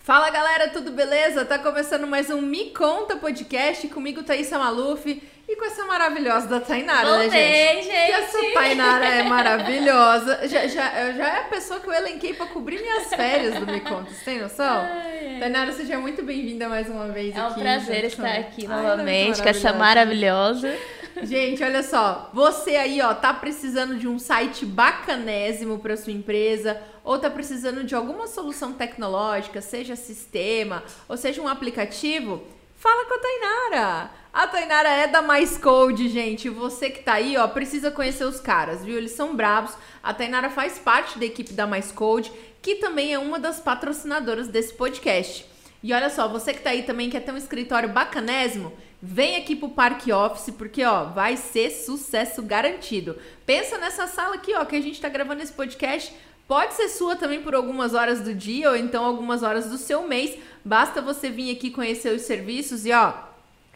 Fala galera, tudo beleza? Tá começando mais um Me Conta Podcast comigo, Thaisa Maluf e com essa maravilhosa da Tainara, Voltei, né, gente? gente. Que essa Tainara é maravilhosa. Já, já, já é a pessoa que eu elenquei pra cobrir minhas férias do Me Conta, você tem noção? Ai, ai. Tainara, seja muito bem-vinda mais uma vez É um aqui. prazer junto estar comigo. aqui Ai, é novamente muito com essa maravilhosa. Gente, olha só, você aí, ó, tá precisando de um site bacanésimo para sua empresa, ou tá precisando de alguma solução tecnológica, seja sistema, ou seja um aplicativo, fala com a Tainara. A Tainara é da Mais Code, gente. Você que tá aí, ó, precisa conhecer os caras, viu? Eles são bravos. A Tainara faz parte da equipe da Mais Code, que também é uma das patrocinadoras desse podcast. E olha só, você que tá aí também quer ter um escritório bacanésimo, vem aqui pro Parque Office, porque ó, vai ser sucesso garantido. Pensa nessa sala aqui, ó, que a gente tá gravando esse podcast. Pode ser sua também por algumas horas do dia ou então algumas horas do seu mês. Basta você vir aqui conhecer os serviços e ó,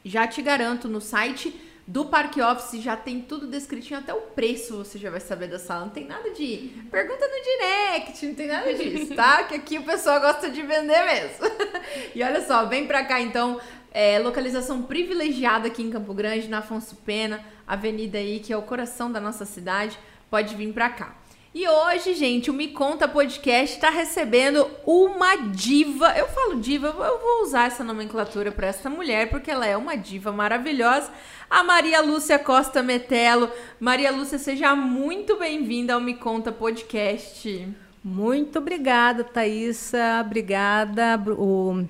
já te garanto no site do Parque Office já tem tudo descritinho, até o preço você já vai saber da sala. Não tem nada de pergunta no direct, não tem nada disso, tá? Que aqui o pessoal gosta de vender mesmo. e olha só, vem pra cá então. É, localização privilegiada aqui em Campo Grande, na Afonso Pena, avenida aí que é o coração da nossa cidade. Pode vir pra cá. E hoje, gente, o Me Conta Podcast está recebendo uma diva. Eu falo diva, eu vou usar essa nomenclatura para essa mulher, porque ela é uma diva maravilhosa. A Maria Lúcia Costa Metelo. Maria Lúcia, seja muito bem-vinda ao Me Conta Podcast. Muito obrigada, Thaisa. Obrigada, o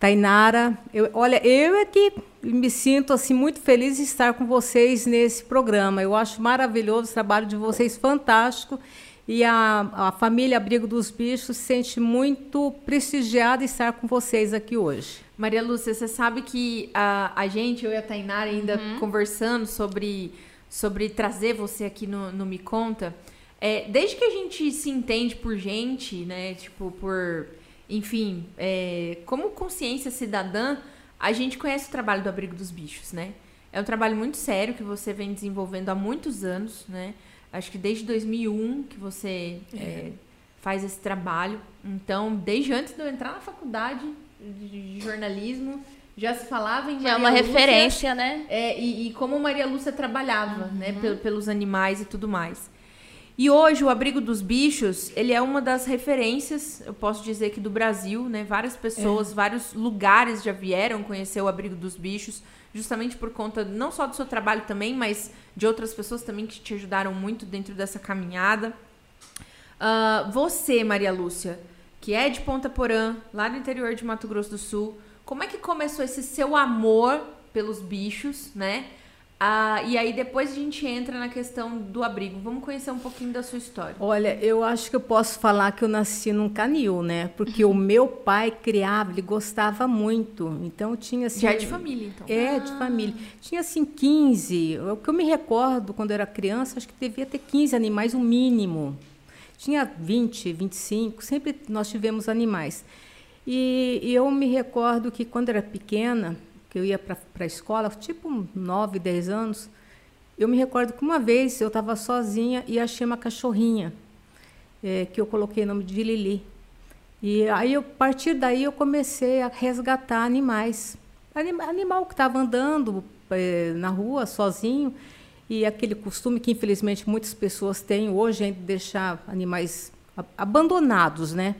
Tainara. Eu, olha, eu é que me sinto assim muito feliz de estar com vocês nesse programa. Eu acho maravilhoso o trabalho de vocês, fantástico. E a, a família Abrigo dos Bichos se sente muito prestigiada em estar com vocês aqui hoje. Maria Lúcia, você sabe que a, a gente, eu e a Tainara, ainda conversando sobre, sobre trazer você aqui no, no Me Conta, é, desde que a gente se entende por gente, né, tipo, por, enfim, é, como consciência cidadã, a gente conhece o trabalho do Abrigo dos Bichos, né? É um trabalho muito sério que você vem desenvolvendo há muitos anos, né? Acho que desde 2001 que você é, faz esse trabalho. Então, desde antes de eu entrar na faculdade de jornalismo, já se falava em Já é Maria uma Lúcia, referência, né? é, e, e como Maria Lúcia trabalhava, né, pel- pelos animais e tudo mais. E hoje o Abrigo dos Bichos, ele é uma das referências, eu posso dizer que do Brasil, né? Várias pessoas, vários lugares já vieram conhecer o Abrigo dos Bichos, justamente por conta não só do seu trabalho também, mas de outras pessoas também que te ajudaram muito dentro dessa caminhada. Ah, você, Maria Lúcia, que é de Ponta Porã, lá do interior de Mato Grosso do Sul, como é que começou esse seu amor pelos bichos, né? Ah, e aí depois a gente entra na questão do abrigo. Vamos conhecer um pouquinho da sua história. Olha, eu acho que eu posso falar que eu nasci num canil, né? Porque o meu pai criava, ele gostava muito. Então tinha assim. Já é de família, então. É, de família. Tinha assim 15. O que eu me recordo quando eu era criança, acho que devia ter 15 animais, o mínimo. Tinha 20, 25, sempre nós tivemos animais. E, e eu me recordo que quando era pequena, que eu ia para a escola, tipo 9, 10 anos, eu me recordo que uma vez eu estava sozinha e achei uma cachorrinha, eh, que eu coloquei o nome de Lili. E aí, eu, a partir daí, eu comecei a resgatar animais. Anima- animal que estava andando eh, na rua sozinho, e aquele costume que, infelizmente, muitas pessoas têm hoje, é de deixar animais abandonados, né?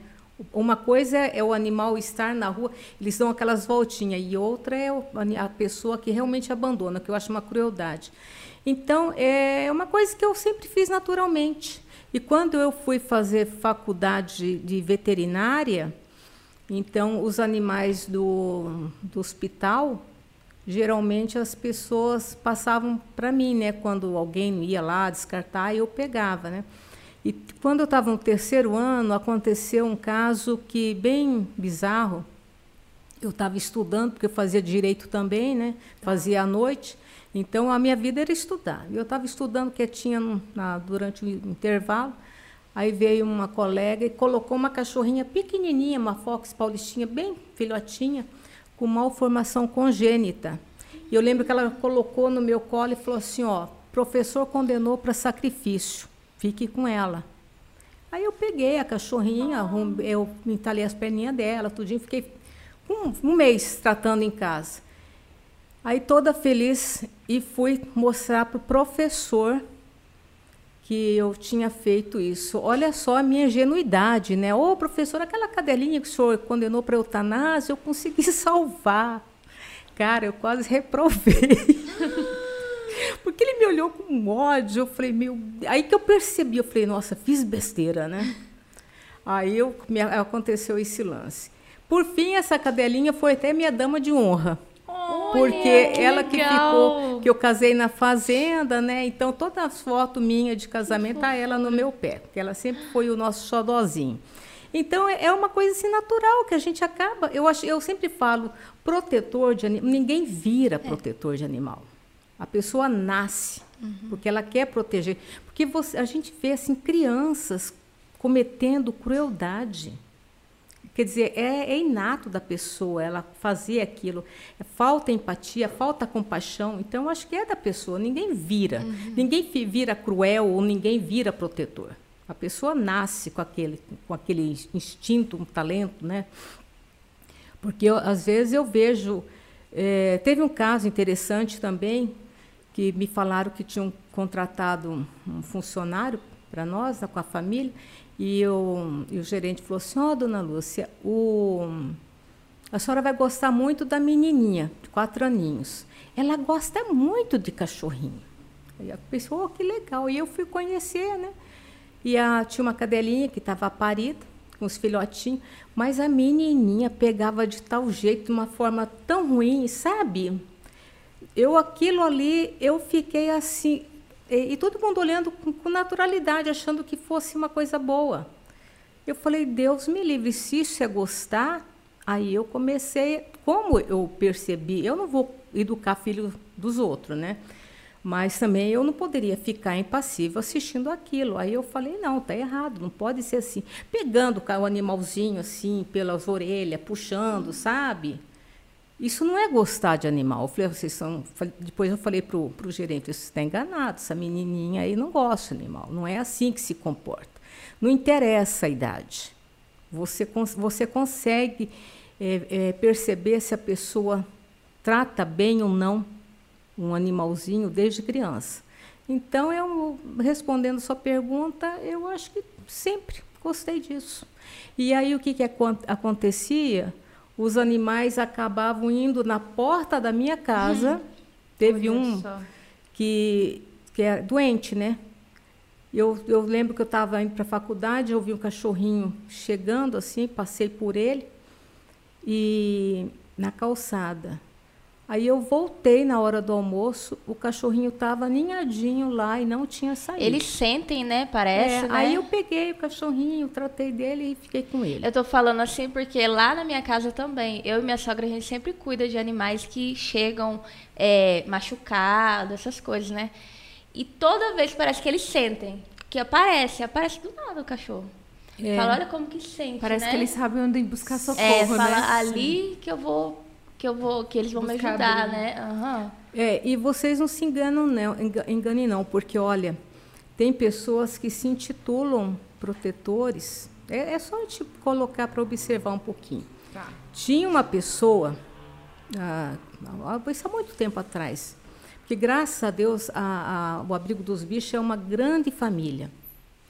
Uma coisa é o animal estar na rua, eles dão aquelas voltinhas, e outra é a pessoa que realmente abandona, que eu acho uma crueldade. Então, é uma coisa que eu sempre fiz naturalmente. E quando eu fui fazer faculdade de veterinária, então os animais do, do hospital, geralmente as pessoas passavam para mim, né? Quando alguém ia lá descartar, eu pegava, né? E quando eu estava no terceiro ano, aconteceu um caso que bem bizarro. Eu estava estudando, porque eu fazia direito também, né? Fazia à noite. Então, a minha vida era estudar. Eu estava estudando quietinha no- na, durante o intervalo. Aí veio uma colega e colocou uma cachorrinha pequenininha, uma Fox paulistinha, bem filhotinha, com malformação congênita. E eu lembro que ela colocou no meu colo e falou assim, ó, professor condenou para sacrifício. Fique com ela. Aí eu peguei a cachorrinha, eu entalei as perninhas dela, tudinho, fiquei um, um mês tratando em casa. Aí toda feliz e fui mostrar para o professor que eu tinha feito isso. Olha só a minha ingenuidade, né? Ô, professor, aquela cadelinha que o senhor condenou para eutanásia, eu consegui salvar. Cara, eu quase reprovei. Porque ele me olhou com ódio, eu falei, meu... Aí que eu percebi, eu falei, nossa, fiz besteira, né? Aí eu, me, aconteceu esse lance. Por fim, essa cadelinha foi até minha dama de honra. porque que ela que ficou, que eu casei na fazenda, né? Então, todas as fotos minhas de casamento, tá ela no meu pé, porque ela sempre foi o nosso xodózinho. Então, é, é uma coisa assim natural que a gente acaba. Eu, acho, eu sempre falo, protetor de animal. Ninguém vira é. protetor de animal. A pessoa nasce uhum. porque ela quer proteger. Porque você, a gente vê assim, crianças cometendo crueldade. Quer dizer, é, é, inato da pessoa ela fazer aquilo. É, falta empatia, falta compaixão. Então, acho que é da pessoa. Ninguém vira. Uhum. Ninguém vira cruel ou ninguém vira protetor. A pessoa nasce com aquele, com aquele instinto, um talento, né? Porque eu, às vezes eu vejo. É, teve um caso interessante também que me falaram que tinham contratado um funcionário para nós, com a família, e, eu, e o gerente falou assim: Ó, oh, dona Lúcia, o, a senhora vai gostar muito da menininha, de quatro aninhos. Ela gosta muito de cachorrinho. Aí a pessoa, oh, que legal. E eu fui conhecer, né? E a, tinha uma cadelinha que estava parida, com os filhotinhos, mas a menininha pegava de tal jeito, de uma forma tão ruim, sabe? Eu, aquilo ali, eu fiquei assim, e, e todo mundo olhando com, com, naturalidade, achando que fosse uma coisa boa. Eu falei, Deus me livre, se isso é gostar, aí eu comecei, como eu percebi, eu não vou educar filho dos outros, né? Mas também eu não poderia ficar impassível assistindo aquilo. Aí eu falei, não, está errado, não pode ser assim. Pegando o animalzinho assim pelas orelhas, puxando, sabe? Isso não é gostar de animal. Eu falei, vocês são... Depois eu falei para o gerente, você está enganado, essa menininha aí não gosta de animal. Não é assim que se comporta. Não interessa a idade. Você, você consegue é, é, perceber se a pessoa trata bem ou não um animalzinho desde criança. Então, eu respondendo sua pergunta, eu acho que sempre gostei disso. E aí o que, que acontecia? Os animais acabavam indo na porta da minha casa. Hum. Teve um que, que é doente, né? Eu, eu lembro que eu estava indo para a faculdade, eu vi um cachorrinho chegando assim, passei por ele e na calçada. Aí eu voltei na hora do almoço, o cachorrinho estava ninhadinho lá e não tinha saído. Eles sentem, né? Parece, é, né? Aí eu peguei o cachorrinho, tratei dele e fiquei com ele. Eu tô falando assim porque lá na minha casa também, eu e minha sogra, a gente sempre cuida de animais que chegam é, machucados, essas coisas, né? E toda vez parece que eles sentem. Que aparece, aparece do nada o cachorro. É. Fala, olha como que sente, Parece né? que eles sabem onde buscar socorro, é, fala, né? ali Sim. que eu vou que eu vou, que eles vão Buscar me ajudar, abrir. né? Uhum. É, e vocês não se enganam não, enganem não, porque olha, tem pessoas que se intitulam protetores. É, é só gente colocar para observar um pouquinho. Tá. Tinha uma pessoa, ah, isso há muito tempo atrás, que graças a Deus a, a, o abrigo dos bichos é uma grande família.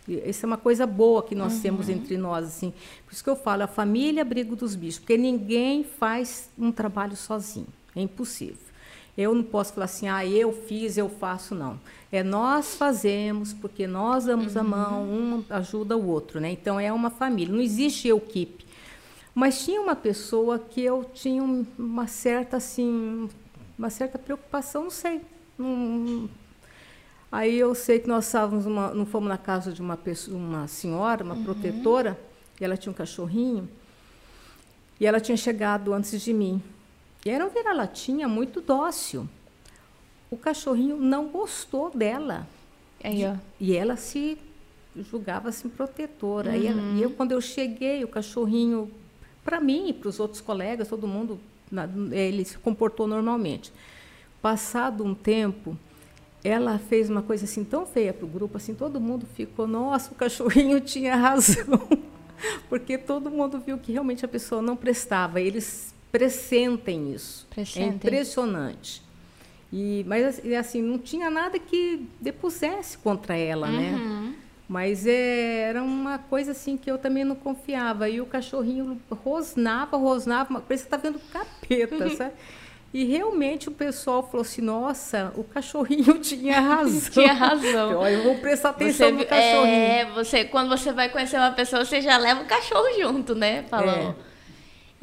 Isso é uma coisa boa que nós uhum. temos entre nós, assim. Por isso que eu falo, a família abrigo dos bichos, porque ninguém faz um trabalho sozinho. É impossível. Eu não posso falar assim, ah, eu fiz, eu faço, não. É nós fazemos, porque nós damos uhum. a mão, um ajuda o outro, né? Então é uma família, não existe equipe. Mas tinha uma pessoa que eu tinha uma certa, assim, uma certa preocupação, não sei, não, Aí eu sei que nós estávamos uma, não fomos na casa de uma pessoa, uma senhora, uma uhum. protetora, e ela tinha um cachorrinho, e ela tinha chegado antes de mim. E era um vira-latinha muito dócil. O cachorrinho não gostou dela. Aí, ó. E ela se julgava assim protetora. Uhum. E, ela, e, eu quando eu cheguei, o cachorrinho, para mim e para os outros colegas, todo mundo, ele se comportou normalmente. Passado um tempo, ela fez uma coisa assim tão feia para o grupo, assim, todo mundo ficou, nossa, o cachorrinho tinha razão. Porque todo mundo viu que realmente a pessoa não prestava. Eles pressentem isso. É Pressentem. É impressionante. E, mas assim, não tinha nada que depusesse contra ela, né? Uhum. Mas é, era uma coisa assim que eu também não confiava. E o cachorrinho rosnava, rosnava, parecia que tá vendo capeta, sabe? E realmente o pessoal falou assim: nossa, o cachorrinho tinha razão. Tinha razão. Olha, eu vou prestar atenção Você, no cachorrinho. é, você, quando você vai conhecer uma pessoa, você já leva o cachorro junto, né? Falou.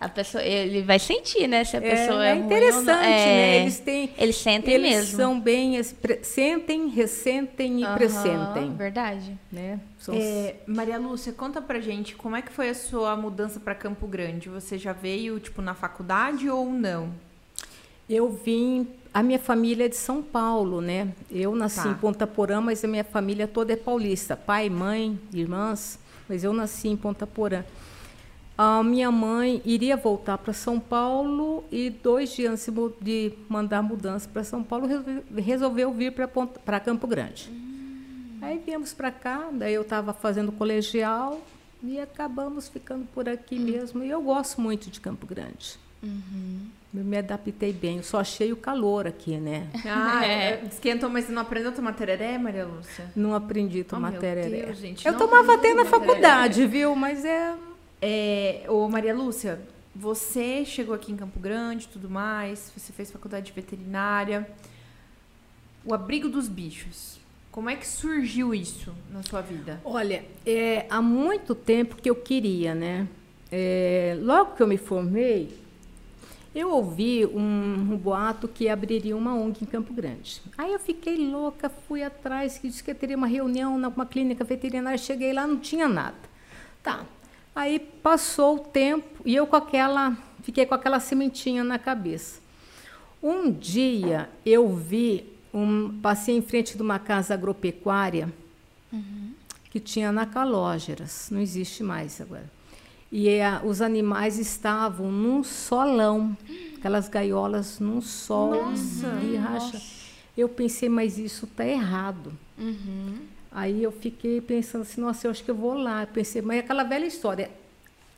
A pessoa, ele vai sentir, né? Se a pessoa é, é ruim ou interessante, não. É, né? Eles têm. Eles sentem eles mesmo. são bem. Sentem, ressentem e Aham, pressentem. Verdade. Né? São É, Maria Lúcia, conta pra gente como é que foi a sua mudança pra Campo Grande. Você já veio, tipo, na faculdade ou não? Eu vim. A minha família é de São Paulo, né? Eu nasci Tá. em Ponta Porã, mas a minha família toda é paulista. Pai, mãe, irmãs. Mas eu nasci em Ponta Porã. A minha mãe iria voltar para São Paulo e dois dias antes de mandar mudança para São Paulo, resolve- resolveu vir para Campo Grande. Aí viemos para cá, daí eu estava fazendo colegial e acabamos ficando por aqui mesmo. E eu gosto muito de Campo Grande. Eu me adaptei bem. Eu só achei o calor aqui, né? Ah, É. é. esquentou, mas você não aprendeu a tomar tereré, Maria Lúcia? Não aprendi a Oh, tomar meu tereré. Deus, gente, eu tomava até na faculdade, viu? Mas é. É, ô Maria Lúcia, você chegou aqui em Campo Grande e tudo mais, você fez faculdade de veterinária. O abrigo dos bichos. Como é que surgiu isso na sua vida? Olha, é, há muito tempo que eu queria, né? É, logo que eu me formei, eu ouvi um, um boato que abriria uma ONG em Campo Grande. Aí eu fiquei louca, fui atrás, que disse que teria uma reunião numa clínica veterinária. Cheguei lá, não tinha nada. Tá. Aí passou o tempo e eu com aquela, fiquei com aquela sementinha na cabeça. Um dia eu vi, um, passei em frente de uma casa agropecuária que tinha na Calógeras, não existe mais agora. E é, os animais estavam num solão, aquelas gaiolas num sol Nossa, de racha. Eu pensei, mas isso está errado. Uhum. Aí eu fiquei pensando assim, nossa, eu acho que eu vou lá. Eu pensei, mas é aquela velha história.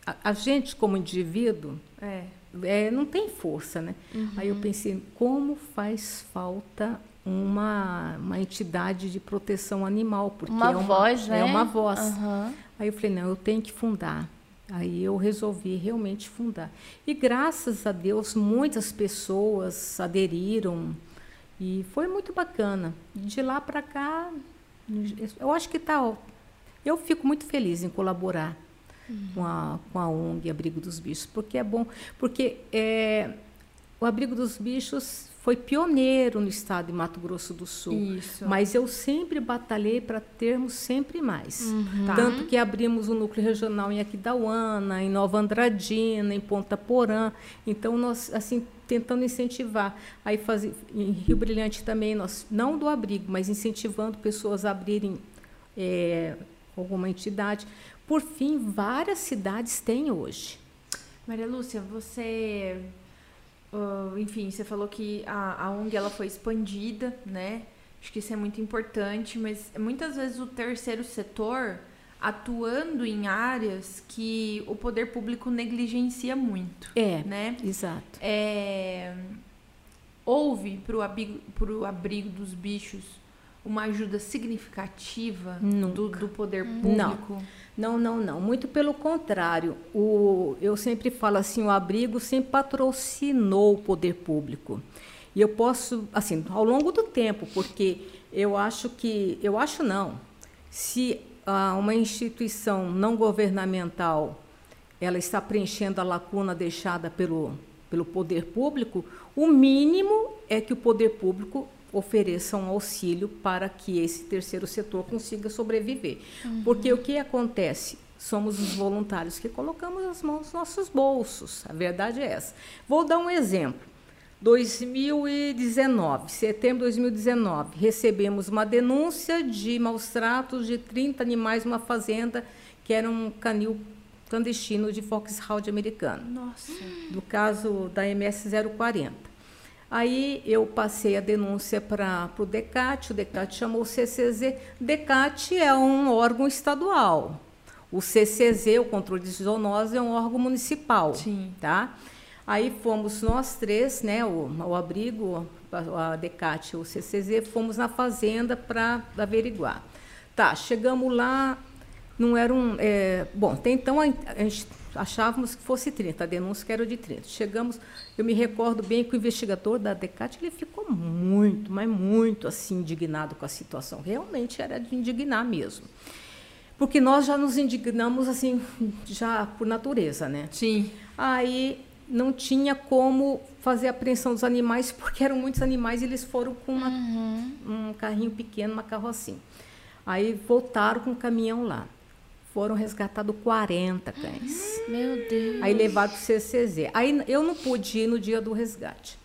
A, a gente, como indivíduo, É. é, não tem força, né? Aí eu pensei, como faz falta uma, uma entidade de proteção animal? Porque Uma é uma voz, né? É uma voz. Aham. Aí eu falei, não, eu tenho que fundar. Aí eu resolvi realmente fundar. E graças a Deus, muitas pessoas aderiram e foi muito bacana. De lá para cá, eu acho que tá. Eu fico muito feliz em colaborar com, a, com a ONG Abrigo dos Bichos, porque é bom, porque é, o Abrigo dos Bichos foi pioneiro no estado de Mato Grosso do Sul. Isso. Mas eu sempre batalhei para termos sempre mais. Tá. Tanto que abrimos o núcleo regional em Aquidauana, em Nova Andradina, em Ponta Porã. Então, nós, assim, tentando incentivar. Aí, fazer, em Rio Brilhante também, nós, não do abrigo, mas incentivando pessoas a abrirem é, alguma entidade. Por fim, várias cidades têm hoje. Maria Lúcia, você. Ah, enfim, você falou que a, a ONG ela foi expandida, né? Acho que isso é muito importante, mas muitas vezes o terceiro setor atuando em áreas que o poder público negligencia muito, É, né? exato. É, houve para o abrigo, abrigo dos bichos uma ajuda significativa do, do poder público? Não, não, não. Muito pelo contrário. O, eu sempre falo assim, o abrigo sempre patrocinou o poder público. E eu posso, assim, ao longo do tempo, porque eu acho que, eu acho não, se ah, uma instituição não governamental ela está preenchendo a lacuna deixada pelo, pelo poder público, o mínimo é que o poder público ofereça um auxílio para que esse terceiro setor consiga sobreviver. Porque o que acontece? Somos os voluntários que colocamos as mãos nos nossos bolsos. A verdade é essa. Vou dar um exemplo. 2019, setembro de 2019, recebemos uma denúncia de maus tratos de 30 animais numa fazenda que era um canil clandestino de Foxhound americano Nossa. do caso da MS 040. Aí eu passei a denúncia para o DECAT, o DECAT chamou o CCZ. DECAT é um órgão estadual. O CCZ, o controle de zoonose, é um órgão municipal. Sim. Tá? Aí fomos nós três, né, o, o abrigo, a DECAT e o CCZ, fomos na fazenda para averiguar. Tá, chegamos lá, não era um. É, bom, até então a, a gente achávamos que fosse 30, a denúncia que era de 30. Chegamos, eu me recordo bem que o investigador da DECAT ele ficou muito, mas muito assim indignado com a situação. Realmente era de indignar mesmo. Porque nós já nos indignamos assim, já por natureza, né? Sim. Aí não tinha como fazer a apreensão dos animais, porque eram muitos animais e eles foram com uma, uhum. um carrinho pequeno, uma carrocinha. Aí voltaram com o caminhão lá. Foram resgatados 40 cães. Meu Deus. Aí levaram para o CCZ. Aí eu não pude ir no dia do resgate.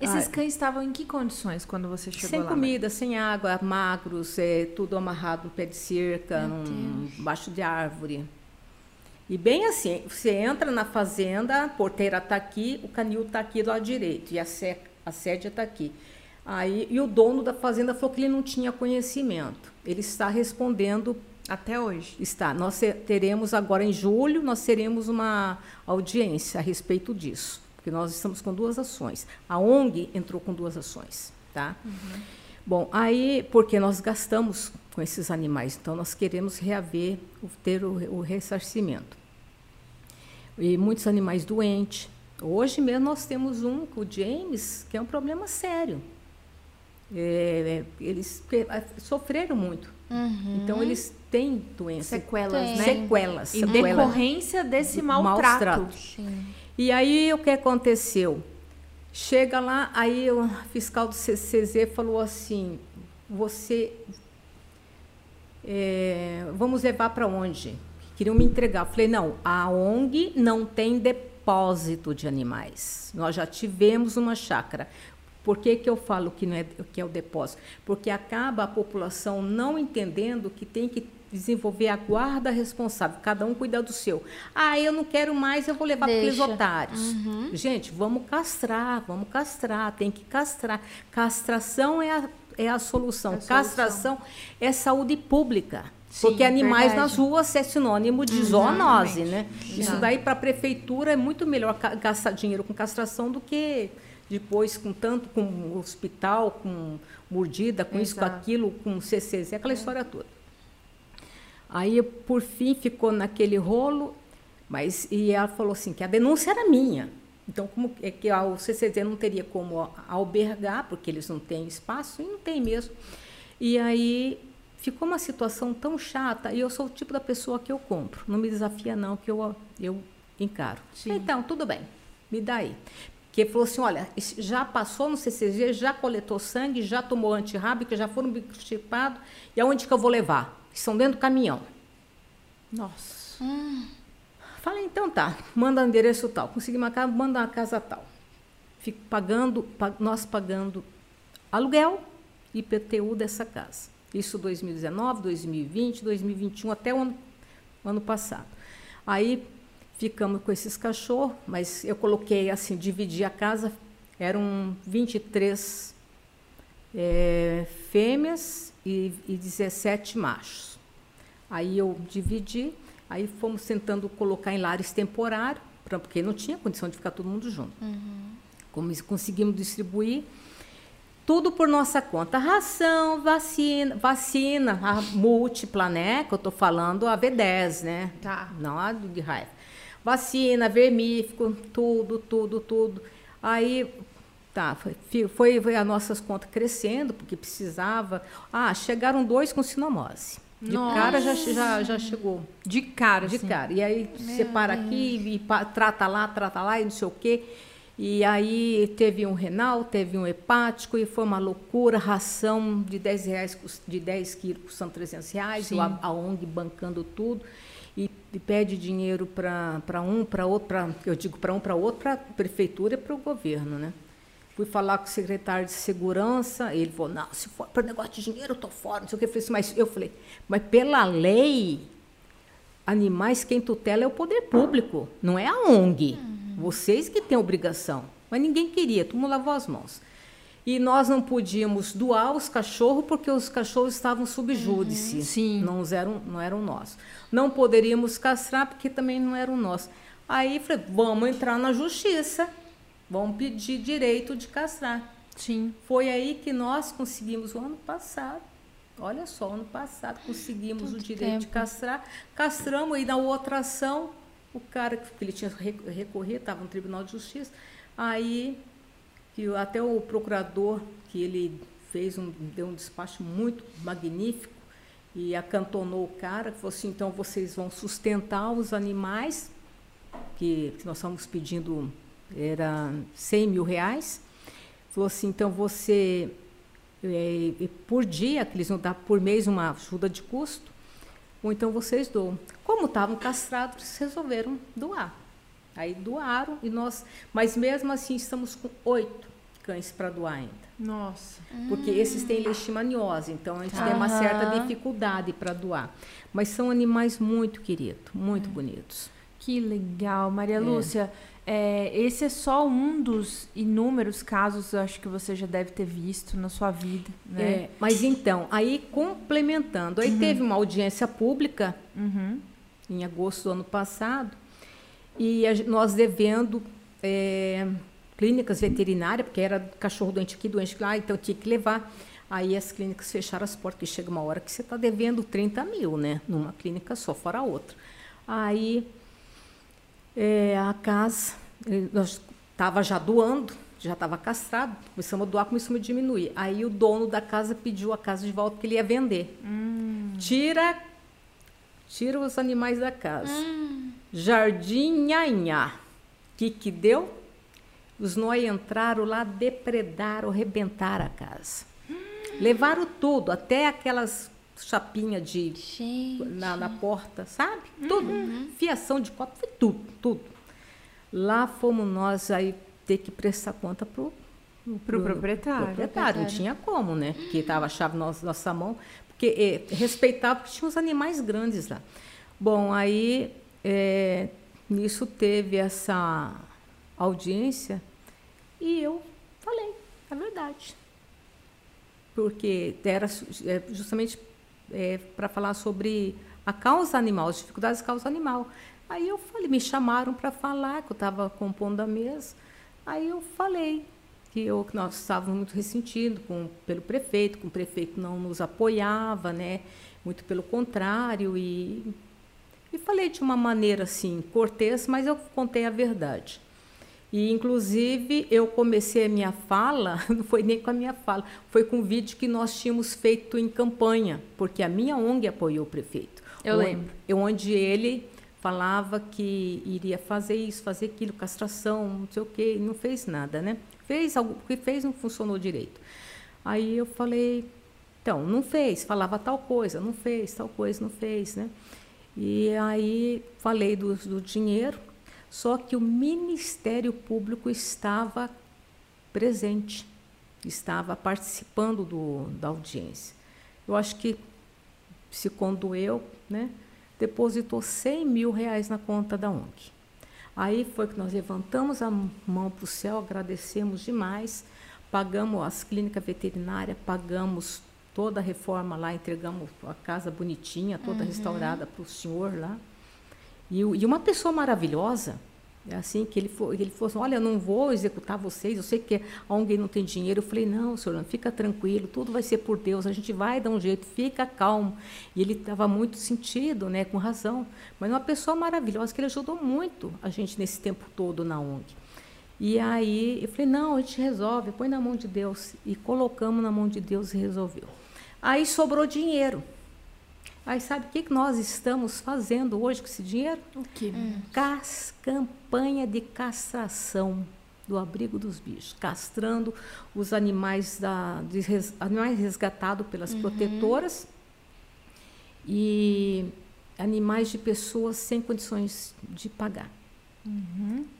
Esses ah, cães estavam em que condições quando você chegou sem lá? Sem comida, sem água, magros, é, tudo amarrado no pé de cerca, num, baixo de árvore. E bem assim, você entra na fazenda, a porteira está aqui, o canil está aqui do lado direito e a, sé, a sede está aqui. Aí, e o dono da fazenda falou que ele não tinha conhecimento. Ele está respondendo até hoje. Está. Nós teremos agora em julho, nós teremos uma audiência a respeito disso, porque nós estamos com duas ações. A ONG entrou com duas ações, tá? Uhum. Bom, aí porque nós gastamos com esses animais, então nós queremos reaver, ter o, o ressarcimento. E muitos animais doentes. Hoje mesmo nós temos um, o James, que é um problema sério. É, é, eles sofreram muito. Uhum. Então, eles têm doença. Sequelas, Tem. né? Sequelas. Em sequelas. decorrência desse maltrato. E aí, o que aconteceu? Chega lá, aí o fiscal do CCZ falou assim, você... É, vamos levar para onde? Queriam me entregar. Eu falei, não, a ONG não tem depósito de animais. Nós já tivemos uma chácara. Por que, que eu falo que, não é, que é o depósito? Porque acaba a população não entendendo que tem que desenvolver a guarda responsável, cada um cuidar do seu. Ah, eu não quero mais, eu vou levar para aqueles otários. Uhum. Gente, vamos castrar, vamos castrar, tem que castrar. Castração é a, é a solução. É a Castração solução. é saúde pública. Sim, porque animais verdade. nas ruas é sinônimo de zoonose, né? Isso daí para a prefeitura é muito melhor gastar dinheiro com castração do que depois com tanto com hospital, com mordida, com Exato. isso, com aquilo, com CCZ, aquela é. história toda. Aí, por fim, ficou naquele rolo, mas e ela falou assim que a denúncia era minha. Então, como é que o CCZ não teria como albergar, porque eles não têm espaço, e não tem mesmo. E aí ficou uma situação tão chata, e eu sou o tipo da pessoa que eu compro. Não me desafia não, que eu eu encaro. Sim. Então, tudo bem. Me dá aí que falou assim, olha, já passou no CCG, já coletou sangue, já tomou antirrábica, já foram bicostipados, e aonde que eu vou levar? Estão dentro do caminhão. Nossa. Hum. Falei, então tá, manda endereço tal. Consegui uma casa, manda uma casa tal. Fico pagando, nós pagando aluguel e IPTU dessa casa. Isso 2019, 2020, 2021, até o ano, ano passado. Aí ficamos com esses cachorros, mas eu coloquei assim, dividi a casa, eram 23 é, fêmeas e, e 17 machos. Aí eu dividi, aí fomos tentando colocar em lares temporários, porque não tinha condição de ficar todo mundo junto. Uhum. Como conseguimos distribuir, tudo por nossa conta. Ração, vacina, vacina, a múltipla, né? Que eu estou falando, a V10, né? Tá. Não a de raiva vacina, vermífugo, tudo, tudo, tudo. Aí tá, foi, foi, foi as nossas contas crescendo, porque precisava. Ah, chegaram dois com sinomose. De Nossa. cara já, já, já chegou. De cara, De sim. cara. E aí Meu separa Deus. aqui, e trata lá, trata lá, e não sei o quê. E aí teve um renal, teve um hepático, e foi uma loucura, ração de 10 reais, de 10 quilos custando 300 reais, a, a ONG bancando tudo e, e pede dinheiro para um, para outro, pra, eu digo para um, para outro, para a prefeitura e para o governo, né? Fui falar com o secretário de segurança, ele falou, não, se for para negócio de dinheiro, eu estou fora, não sei o que. Eu falei, assim, mas eu falei, mas pela lei, animais quem tutela é o poder público, não é a ONG. Uhum. Vocês que têm obrigação. Mas ninguém queria, todo mundo lavou as mãos. E nós não podíamos doar os cachorros porque os cachorros estavam sob júdice. Uhum, sim. Não eram, não eram nossos. Não poderíamos castrar porque também não eram nossos. Aí falei, vamos entrar na justiça. Vamos pedir direito de castrar. Sim. Foi aí que nós conseguimos o ano passado. Olha só, ano passado conseguimos Tanto o direito de tempo. castrar. Castramos e na outra ação, o cara que ele tinha re- recorrido, estava no Tribunal de Justiça, aí que até o procurador que ele fez um, deu um despacho muito magnífico e acantonou o cara, que falou assim, então vocês vão sustentar os animais, que, que nós estamos pedindo era 100 mil reais. Falou assim, então você, é, por dia, que eles vão dar por mês uma ajuda de custo, ou então vocês doam. Como estavam castrados, eles resolveram doar. Aí doaram e nós, mas mesmo assim estamos com oito cães para doar ainda. Nossa. Porque esses têm leishmaniose, então a gente tem uma certa dificuldade para doar. Mas são animais muito queridos, muito bonitos. Que legal, Maria Lúcia. é, esse é só um dos inúmeros casos, acho que você já deve ter visto na sua vida, né? É, mas então, aí complementando, aí teve uma audiência pública Uhum. em agosto do ano passado, e a nós devendo é, clínicas veterinárias, porque era cachorro doente aqui, doente lá, então tinha que levar. Aí as clínicas fecharam as portas, porque chega uma hora que você está devendo 30 mil, né? Numa clínica só, fora a outra. Aí é, a casa, nós estava já doando, já estava castrado, começamos a doar, começamos a diminuir. Aí o dono da casa pediu a casa de volta porque ele ia vender. Tira, tira os animais da casa. Jardim Nhanhá. O que que deu? Os nós entraram lá, depredaram, arrebentaram a casa. Levaram tudo, até aquelas chapinhas de na, na porta, sabe? Tudo. Fiação de copo, foi tudo, tudo. Lá fomos nós aí ter que prestar conta pro, Pro proprietário. proprietário. Não tinha como, né? Porque estava a chave na nossa, nossa mão. Porque eh, respeitava, porque tinha uns animais grandes lá. Bom, aí eh, nisso teve essa audiência e eu falei a verdade. Porque era su- é, para falar sobre a causa animal, as dificuldades da causa animal. Aí eu falei, me chamaram para falar, que eu estava compondo a mesa. Aí eu falei que, eu, que nós estávamos muito ressentidos com, pelo prefeito, que o prefeito não nos apoiava, né? muito pelo contrário. E, e falei de uma maneira assim, cortês, mas eu contei a verdade. E, inclusive, eu comecei a minha fala, não foi nem com a minha fala, foi com um vídeo que nós tínhamos feito em campanha, porque a minha ONG apoiou o prefeito. Eu Onde- lembro. Onde ele falava que iria fazer isso, fazer aquilo, castração, não sei o quê, não fez nada, né? Fez algo, o que fez não funcionou direito. Aí eu falei, então, não fez, falava tal coisa, não fez, tal coisa, não fez, né? E aí falei do, do dinheiro, só que o Ministério Público estava presente, estava participando do, da audiência. Eu acho que se condoeu, né? depositou 100 mil reais na conta da ONG. Aí foi que nós levantamos a mão para o céu, agradecemos demais, pagamos as clínicas veterinárias, pagamos toda a reforma lá, entregamos a casa bonitinha, toda restaurada para o senhor lá. E, e uma pessoa maravilhosa, é assim, que ele, foi, ele falou assim, olha, eu não vou executar vocês, eu sei que a ONG não tem dinheiro. Eu falei, não, senhor, fica tranquilo, tudo vai ser por Deus, a gente vai dar um jeito, fica calmo. E ele estava muito sentido, né, com razão. Mas uma pessoa maravilhosa, que ele ajudou muito a gente nesse tempo todo na ONG. E aí eu falei, não, a gente resolve, põe na mão de Deus. E colocamos na mão de Deus e resolveu. Aí sobrou dinheiro. Aí sabe o que que nós estamos fazendo hoje com esse dinheiro? O quê? Cas, campanha de castração do abrigo dos bichos, castrando os animais, da, de res- animais resgatados pelas protetoras e animais de pessoas sem condições de pagar.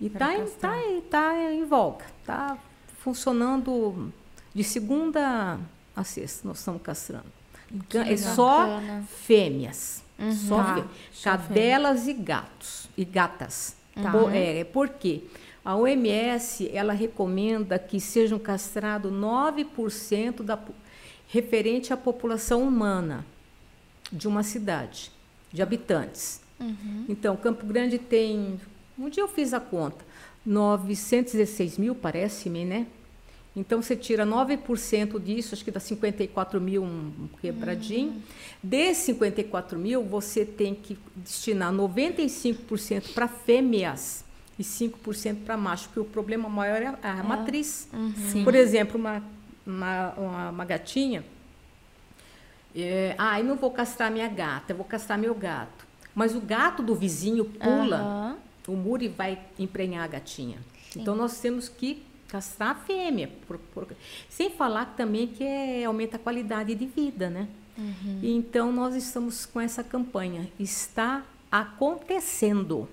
E para está em, tá, em- tá em voga, está funcionando de segunda a sexta, nós estamos castrando. É só Bacana. fêmeas, só Tá, só cadelas e gatos e gatas. Tá. Por, é, por quê? A OMS, ela recomenda que sejam castrados 9% da referente à população humana de uma cidade, de habitantes. Uhum. Então, Campo Grande tem, um dia eu fiz a conta, 916 mil, parece-me, né? Então, você tira 9% disso, acho que dá 54 mil, um quebradinho. Uhum. Desses 54 mil, você tem que destinar 95% para fêmeas e 5% para macho, porque o problema maior é a, a é. matriz. Uhum. Por exemplo, uma, uma, uma, uma gatinha, é, ah, eu não vou castrar minha gata, eu vou castrar meu gato. Mas o gato do vizinho pula uhum. o muro e vai emprenhar a gatinha. Sim. Então nós temos que castrar a fêmea. Por, por, sem falar também que é, aumenta a qualidade de vida, né? Uhum. Então nós estamos com essa campanha. Está acontecendo.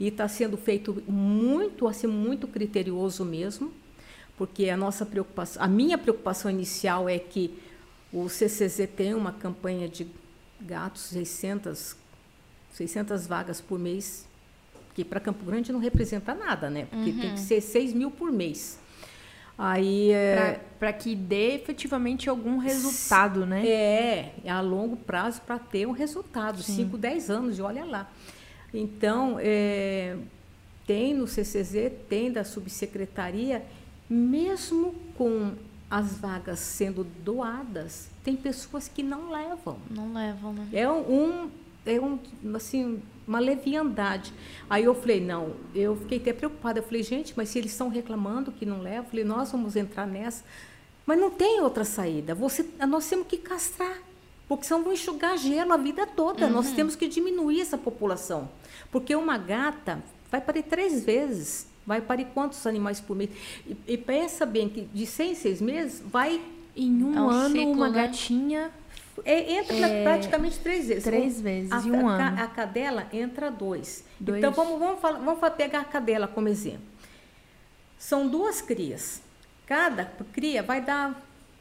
E está sendo feito muito, assim, muito criterioso mesmo, porque a nossa preocupação, a minha preocupação inicial é que o CCZ tem uma campanha de gatos, 600, 600 vagas por mês, que para Campo Grande não representa nada, né? Porque uhum. tem que ser 6 mil por mês. Aí é, para que dê efetivamente algum resultado, né? É, é a longo prazo para ter um resultado, 5, 10 anos, e olha lá. Então, é, tem no CCZ, tem da subsecretaria, mesmo com as vagas sendo doadas, tem pessoas que não levam. Não levam, né? É um, é um assim, uma leviandade. Aí eu falei, não, eu fiquei até preocupada. Eu falei, gente, mas se eles estão reclamando que não levam, eu falei, nós vamos entrar nessa. Mas não tem outra saída. Você, nós temos que castrar. Porque senão vão enxugar gelo a vida toda. Uhum. Nós temos que diminuir essa população. Porque uma gata vai parir três vezes. Vai parir quantos animais por mês? E, e pensa bem que de seis, seis meses vai. Em um, é um ano, ciclo, uma né? gatinha. É, entra é, praticamente três vezes. Três vezes a, em um a, ano. A cadela entra dois. dois. Então vamos, vamos, falar, vamos pegar a cadela como exemplo. São duas crias. Cada cria vai dar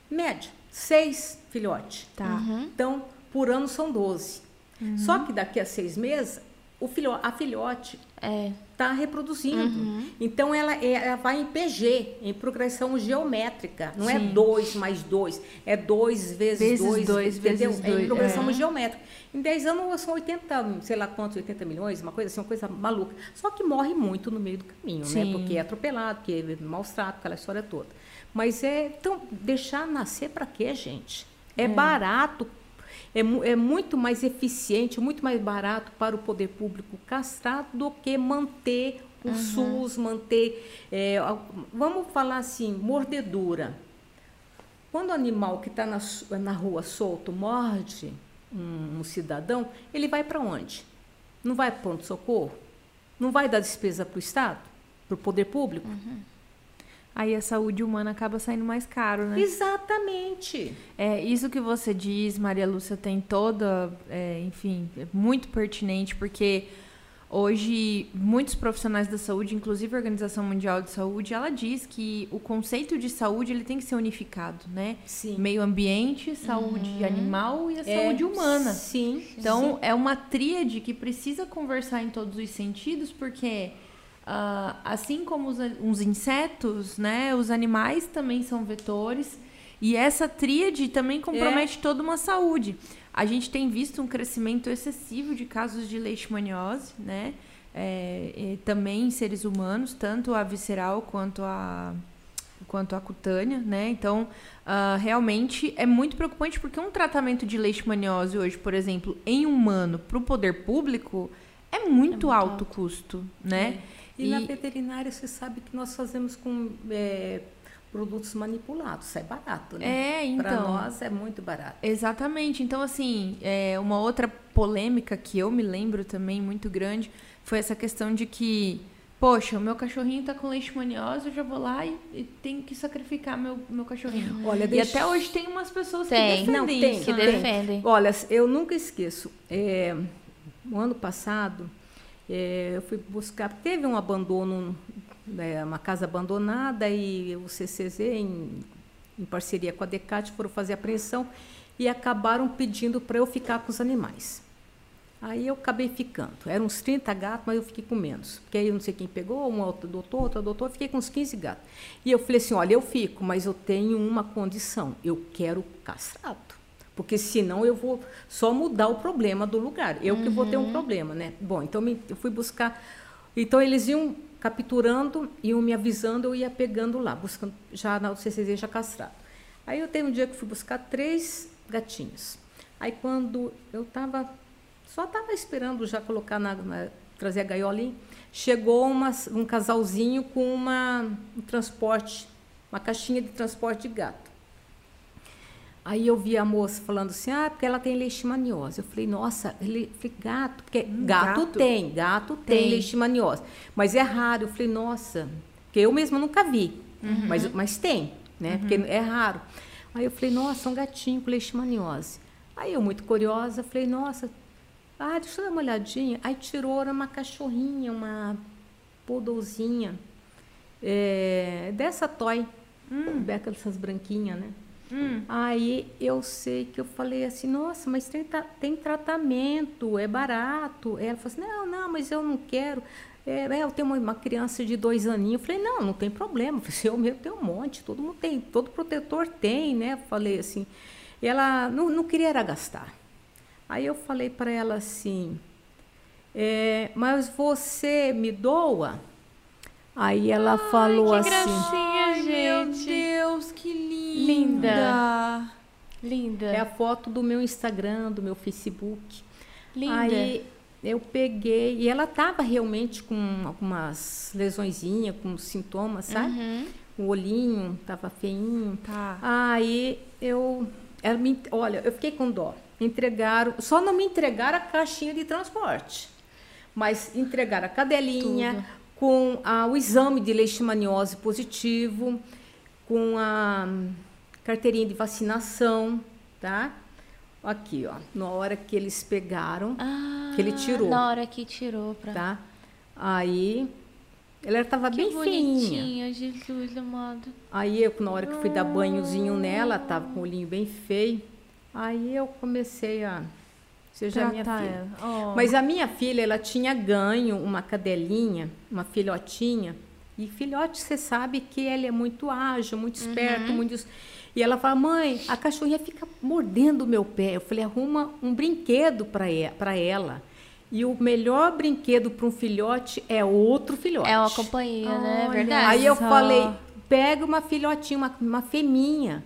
média, seis filhotes. Tá. Uhum. Então, por ano são 12. Uhum. Só que daqui a seis meses, o filho, a filhote está é. Tá reproduzindo. Uhum. Então, ela, é, ela, vai em PG, em progressão geométrica. Não é Sim. é 2 mais 2, é 2 vezes 2, entendeu? Vezes é em progressão é. geométrica. Em 10 anos são 80, sei lá quantos, 80 milhões, uma coisa assim, uma coisa maluca. Só que morre muito no meio do caminho, né? Sim. né? Porque é atropelado, porque é maus tratos, aquela história toda. Mas é. Então, deixar nascer para quê, gente? É, é. barato, é, é, muito mais eficiente, muito mais barato para o poder público castrar do que manter o uhum. SUS, manter. É, vamos falar assim, mordedura. Quando o animal que está na, na rua solto morde um, um cidadão, ele vai para onde? Não vai para pronto-socorro? Não vai dar despesa para o Estado? Para o poder público? Uhum aí a saúde humana acaba saindo mais caro, né? Exatamente. É, isso que você diz, Maria Lúcia, tem toda, é, enfim, é muito pertinente, porque hoje muitos profissionais da saúde, inclusive a Organização Mundial de Saúde, ela diz que o conceito de saúde ele tem que ser unificado, né? Sim. Meio ambiente, saúde uhum. animal e a é, saúde humana. Sim. Então, sim. é uma tríade que precisa conversar em todos os sentidos, porque Uh, assim como os, os, insetos, né, os animais também são vetores. E essa tríade também compromete é. toda uma saúde. A gente tem visto um crescimento excessivo de casos de leishmaniose, né? É, também em seres humanos, tanto a visceral quanto a, quanto a cutânea, né? Então, uh, realmente é muito preocupante porque um tratamento de leishmaniose hoje, por exemplo, em humano, para o poder público, é muito, é muito alto, alto custo, né? É. E, e, na veterinária você sabe que nós fazemos com é, produtos manipulados, sai barato, né? É, então. Para nós é muito barato. Exatamente. Então, assim, é, uma outra polêmica que eu me lembro também muito grande foi essa questão de que, poxa, o meu cachorrinho tá com leishmaniose, eu já vou lá e, e tenho que sacrificar meu, meu cachorrinho. Olha, e deixa... até hoje tem umas pessoas tem. que defendem Não, tem, isso, que né? defendem. Olha, eu nunca esqueço. É, no ano passado, é, eu fui buscar, teve um abandono, né, uma casa abandonada e o CCZ, em, em parceria com a Decate, foram fazer apreensão e acabaram pedindo para eu ficar com os animais. Aí eu acabei ficando. Eram uns 30 gatos, mas eu fiquei com menos. Porque aí eu não sei quem pegou, um doutor, outro doutor, fiquei com uns 15 gatos. E eu falei assim: olha, eu fico, mas eu tenho uma condição. Eu quero castrado. Porque senão eu vou só mudar o problema do lugar. Eu uhum. que vou ter um uhum. problema, né? Bom, então eu fui buscar. Então eles iam capturando, iam me avisando, eu ia pegando lá, buscando já na CCZ já castrado. Aí eu tenho um dia que fui buscar três gatinhos. Aí quando eu estava só estava esperando já colocar na, na, trazer a gaiolinha. Chegou uma, um casalzinho com uma, um transporte, uma caixinha de transporte de gato. Aí eu vi a moça falando assim, ah, porque ela tem leishmaniose. Eu falei, nossa, ele, falei, gato, porque hum, gato, gato, tem, gato tem, tem leishmaniose. Mas é raro. Eu falei, nossa, porque eu mesma nunca vi, uhum. mas, mas tem, né? Uhum. Porque é raro. Aí eu falei, nossa, um gatinho com leishmaniose. Aí eu, muito curiosa, falei, nossa, ah, deixa eu dar uma olhadinha. Aí tirou, era uma cachorrinha, uma poodlezinha. É, dessa toy. Hum, dessas branquinhas, né? Hum. Aí eu sei que eu falei assim, nossa, mas tem, tem tratamento, é barato. Ela falou assim, não, não, mas eu não quero. É, é eu tenho uma, criança de dois aninhos. Eu falei, não, não tem problema. Eu, falei, eu mesmo tenho um monte, todo mundo tem, todo protetor tem, né? Falei assim. E ela não, não queria era gastar. Aí eu falei para ela assim, é, mas você me doa? Aí ela Ai, falou que assim. Gracinha, Ai, gente. Meu Deus, que linda. Linda. Linda. É a foto do meu Instagram, do meu Facebook. Linda. Aí eu peguei e ela tava realmente com algumas lesõezinhas, com sintomas, sabe? Uhum. O olhinho tava feinho. Tá. Aí eu, ela me, olha, eu fiquei com dó entregaram, só não me entregaram a caixinha de transporte, mas entregaram a cadelinha Tudo. Com a, o exame de leishmaniose positivo, com a carteirinha de vacinação, tá? Aqui, ó, na hora que eles pegaram, ah, que ele tirou. Na hora que tirou, pra... tá? Aí ela estava bem bonitinha, Jesus amado. Aí eu, na hora que fui dar banhozinho nela, tava com o olhinho bem feio. Aí eu comecei a seja a minha filha. Oh. Mas a minha filha, ela tinha ganho uma cadelinha, uma filhotinha. E filhote, você sabe que ela é muito ágil, muito esperto, uhum. muito. E ela fala: "Mãe, a cachorrinha fica mordendo o meu pé". Eu falei: "Arruma um brinquedo para ela". E o melhor brinquedo para um filhote é outro filhote. É uma companhia, né? É verdade. Aí eu falei: "Pega uma filhotinha, uma, uma feminha"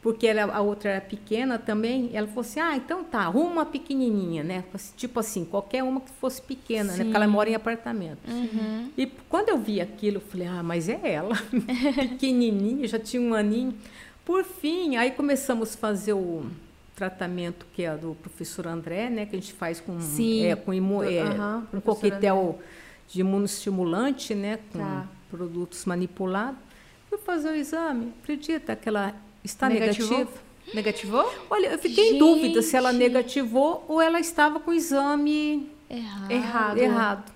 porque ela, a outra era pequena também, ela falou assim, ah, então tá, arruma uma pequenininha, né? Tipo assim, qualquer uma que fosse pequena, Sim. né? Porque ela mora em apartamento. Uhum. E quando eu vi aquilo, eu falei, ah, mas é ela, pequenininha, já tinha um aninho. Por fim, aí começamos a fazer o tratamento que é do professor André, né? Que a gente faz com, Sim. É, com imu, é, uhum, um coquetel André. de imunostimulante, né? Com tá. produtos manipulados. Fui fazer o exame, acredita, aquela Está negativou? negativo? Negativou? Olha, eu fiquei Gente. em dúvida se ela negativou ou ela estava com o exame errado. Errado. errado.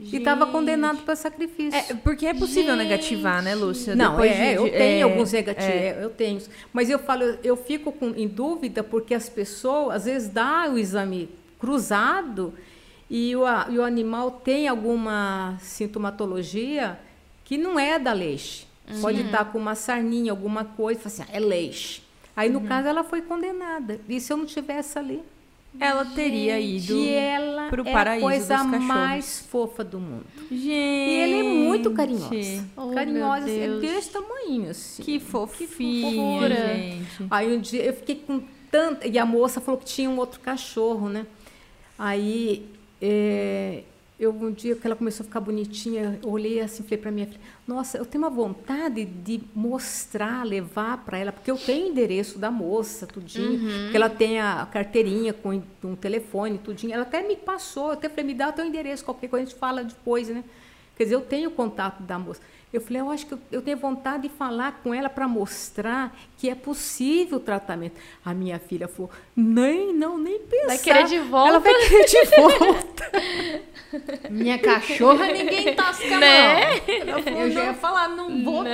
E estava condenado para sacrifício. É, porque é possível Gente. negativar, né, Lúcia? Não, Depois é, de, eu tenho é, alguns negativos, é. eu tenho. Mas eu falo, eu fico com, em dúvida porque as pessoas, às vezes, dá o exame cruzado e o, e o animal tem alguma sintomatologia que não é da leixe. Uhum. Pode estar com uma sarninha, alguma coisa, assim, ah, é leite. Aí, no uhum. caso, ela foi condenada. E se eu não tivesse ali? Ela teria ido para o é paraíso a coisa mais fofa do mundo. Gente. E ele é muito carinhosa. Oh, carinhosa, assim, é desse tamanho, assim. Que fofinha, que gente. Aí um dia eu fiquei com tanta... E a moça falou que tinha um outro cachorro, né? Aí é, eu um dia que ela começou a ficar bonitinha, eu olhei assim, falei para minha filha, nossa, eu tenho uma vontade de mostrar, levar para ela, porque eu tenho o endereço da moça, tudinho, uhum. que ela tem a carteirinha com um telefone, tudinho. Ela até me passou, eu até falei, me dá o teu endereço, qualquer coisa a gente fala depois, né? Quer dizer, eu tenho o contato da moça. Eu falei, eu acho que eu, tenho vontade de falar com ela para mostrar que é possível o tratamento. A minha filha falou, nem, não, nem pensar. Vai querer de volta? Ela vai querer de volta. minha cachorra ninguém tasca, né? não. Falou, eu já ia falar, não vou Não,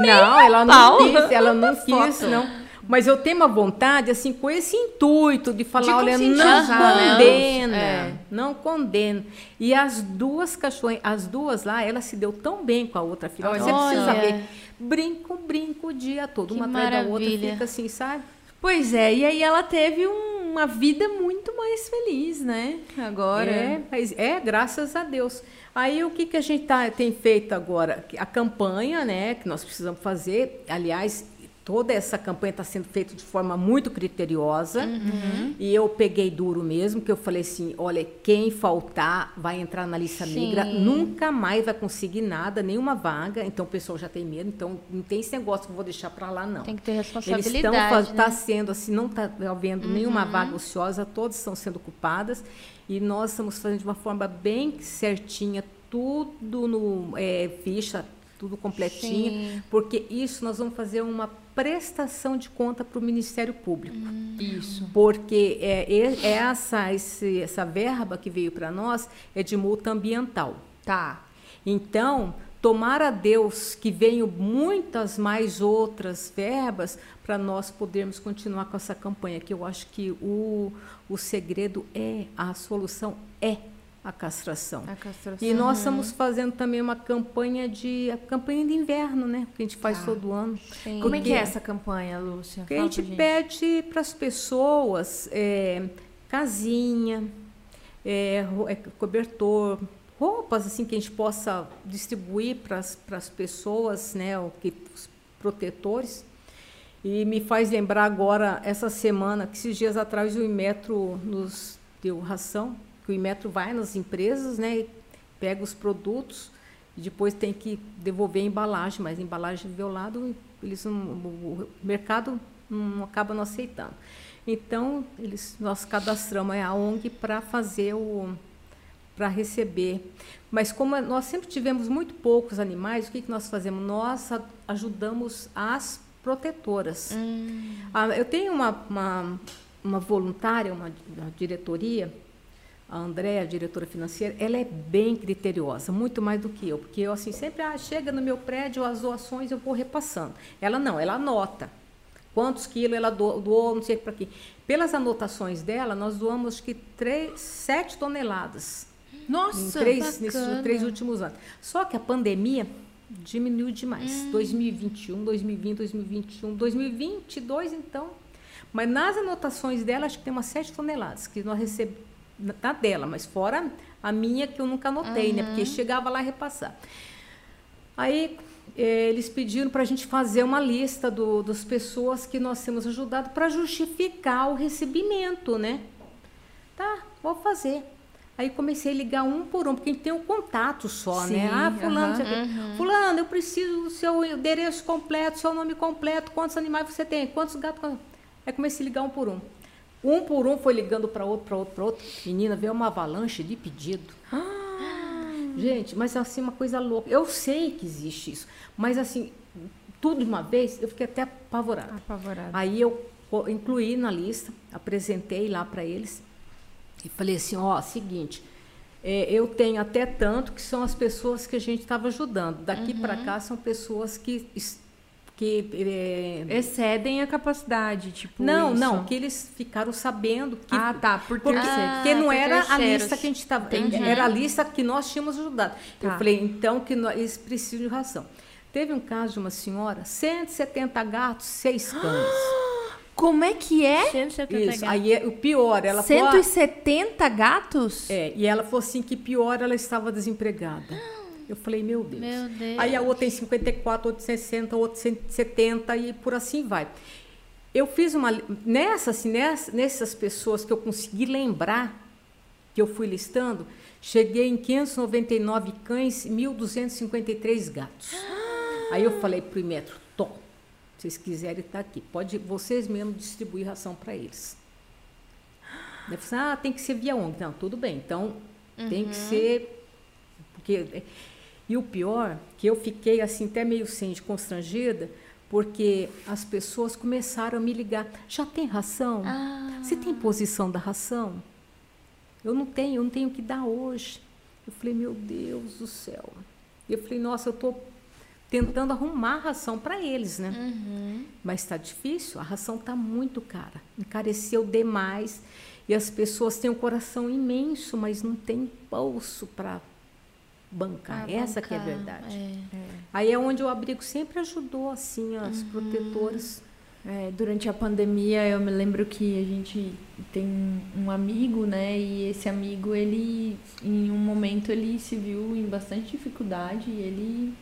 não ela não quis, ela não quis, não. Mas eu tenho uma vontade, assim, com esse intuito de falar, De olha, não né? condena, É. não condena. E as duas cachorras, as duas lá, ela se deu tão bem com a outra filha. Você precisa Olha. ver. Brinco, brinco o dia todo, Que uma atrás da outra, maravilha. fica assim, sabe? Pois é, e aí ela teve um- uma vida muito mais feliz, né? Agora. É, é, graças a Deus. Aí o que, que a gente tá, tem feito agora? A campanha, né, que nós precisamos fazer, aliás, toda essa campanha está sendo feita de forma muito criteriosa. E eu peguei duro mesmo, que eu falei assim, olha, quem faltar vai entrar na lista Sim. negra, nunca mais vai conseguir nada, nenhuma vaga. Então o pessoal já tem medo, então não tem esse negócio que eu vou deixar para lá, não. Tem que ter Eles responsabilidade. estão né? Uhum. tá sendo assim, não está havendo nenhuma vaga ociosa, todas estão sendo ocupadas e nós estamos fazendo de uma forma bem certinha, tudo no é, ficha, tudo completinho, Sim. porque isso nós vamos fazer uma prestação de conta para o Ministério Público. Isso. Porque é, é- essa, esse- essa verba que veio para nós é de multa ambiental. Tá. Então, tomara a Deus que venham muitas mais outras verbas para nós podermos continuar com essa campanha, que eu acho que o, o segredo é, a solução é a castração. A castração. E nós estamos fazendo também uma campanha de a campanha de inverno, né? Que a gente faz Tá. todo ano. Sim. Como é que é essa campanha, Lúcia? que a gente pra pede para as pessoas é, casinha, é, é, cobertor, roupas assim que a gente possa distribuir para as pessoas, né, o que, os protetores. E me faz lembrar agora, essa semana, que esses dias atrás o Imetro nos deu ração, o Imetro vai nas empresas, né, e pega os produtos e depois tem que devolver a embalagem, mas a embalagem violado, eles não, o mercado não acaba não aceitando. Então, eles, nós cadastramos a ONG para fazer o para receber. Mas como nós sempre tivemos muito poucos animais, o que, que nós fazemos? Nós ajudamos as protetoras. Ah, eu tenho uma, uma, uma voluntária, uma, uma diretoria, a Andréa, a diretora financeira, ela é bem criteriosa, muito mais do que eu, porque eu assim sempre ah, chega no meu prédio as doações eu vou repassando. Ela não, ela anota quantos quilos ela do- doou, não sei para quê. Pelas anotações dela, nós doamos acho que três, sete toneladas Nossa, em três, nesses três últimos anos. Só que a pandemia diminuiu demais. 2021, 2020, 2021, 2022, então. Mas nas anotações dela, acho que tem umas 7 toneladas que nós recebemos, na dela, mas fora a minha que eu nunca anotei, né? Porque chegava lá e repassar. Aí eh, eles pediram para a gente fazer uma lista do, das pessoas que nós temos ajudado para justificar o recebimento, né? Tá, vou fazer. Aí comecei a ligar um por um, porque a gente tem um contato só, Sim, né? Ah, fulano, o quê. fulano, eu preciso do seu endereço completo, seu nome completo, quantos animais você tem, quantos gatos. Aí comecei a ligar um por um. Um por um foi ligando para outro, para outro, para outro. Menina, veio uma avalanche de pedido. Gente, mas assim, uma coisa louca. Eu sei que existe isso, mas assim, tudo de uma vez, eu fiquei até apavorada. Apavorada. Aí eu incluí na lista, apresentei lá para eles e falei assim, ó, seguinte, é, eu tenho até tanto que são as pessoas que a gente estava ajudando. Daqui para cá são pessoas que que é, Excedem a capacidade, tipo. não, isso. não, que eles ficaram sabendo que Ah, tá, por porque. Ah, porque não por era a lista que a gente estava. Entendi. Era a lista que nós tínhamos ajudado. Eu Tá. falei, então, que nós, eles precisam de ração. Teve um caso de uma senhora, 170 gatos, seis cães. Como é que é? 170 Isso. gatos. Aí é- o pior, ela falou. 170 gatos? É, e ela falou assim que pior ela estava desempregada. Eu falei, meu Deus. Meu Deus. Aí a outra tem 54, outra 60, outra 170 e por assim vai. Eu fiz uma. li- Nessa, assim, nessa, nessas pessoas que eu consegui lembrar, que eu fui listando, cheguei em 599 cães e 1.253 gatos. Aí eu falei pro Imetro, Tom, se vocês quiserem estar aqui, pode vocês mesmos distribuir ração para eles. Ele falou assim, ah, tem que ser via ONG. Não, tudo bem, então tem que ser. Porque, e o pior, que eu fiquei assim, até meio de constrangida, porque as pessoas começaram a me ligar. Já tem ração? Ah. Você tem posição da ração? Eu não tenho, eu não tenho o que dar hoje. Eu falei, meu Deus do céu. Eu falei, nossa, eu tô tentando arrumar ração para eles, né? Uhum. Mas está difícil, a ração está muito cara, encareceu demais e as pessoas têm um coração imenso, mas não tem bolso para bancar. Ah, Essa bancar, que é a verdade. É. É. Aí é onde o abrigo sempre ajudou assim as uhum. protetoras. É, durante a pandemia eu me lembro que a gente tem um amigo, né? E esse amigo ele em um momento ele se viu em bastante dificuldade e ele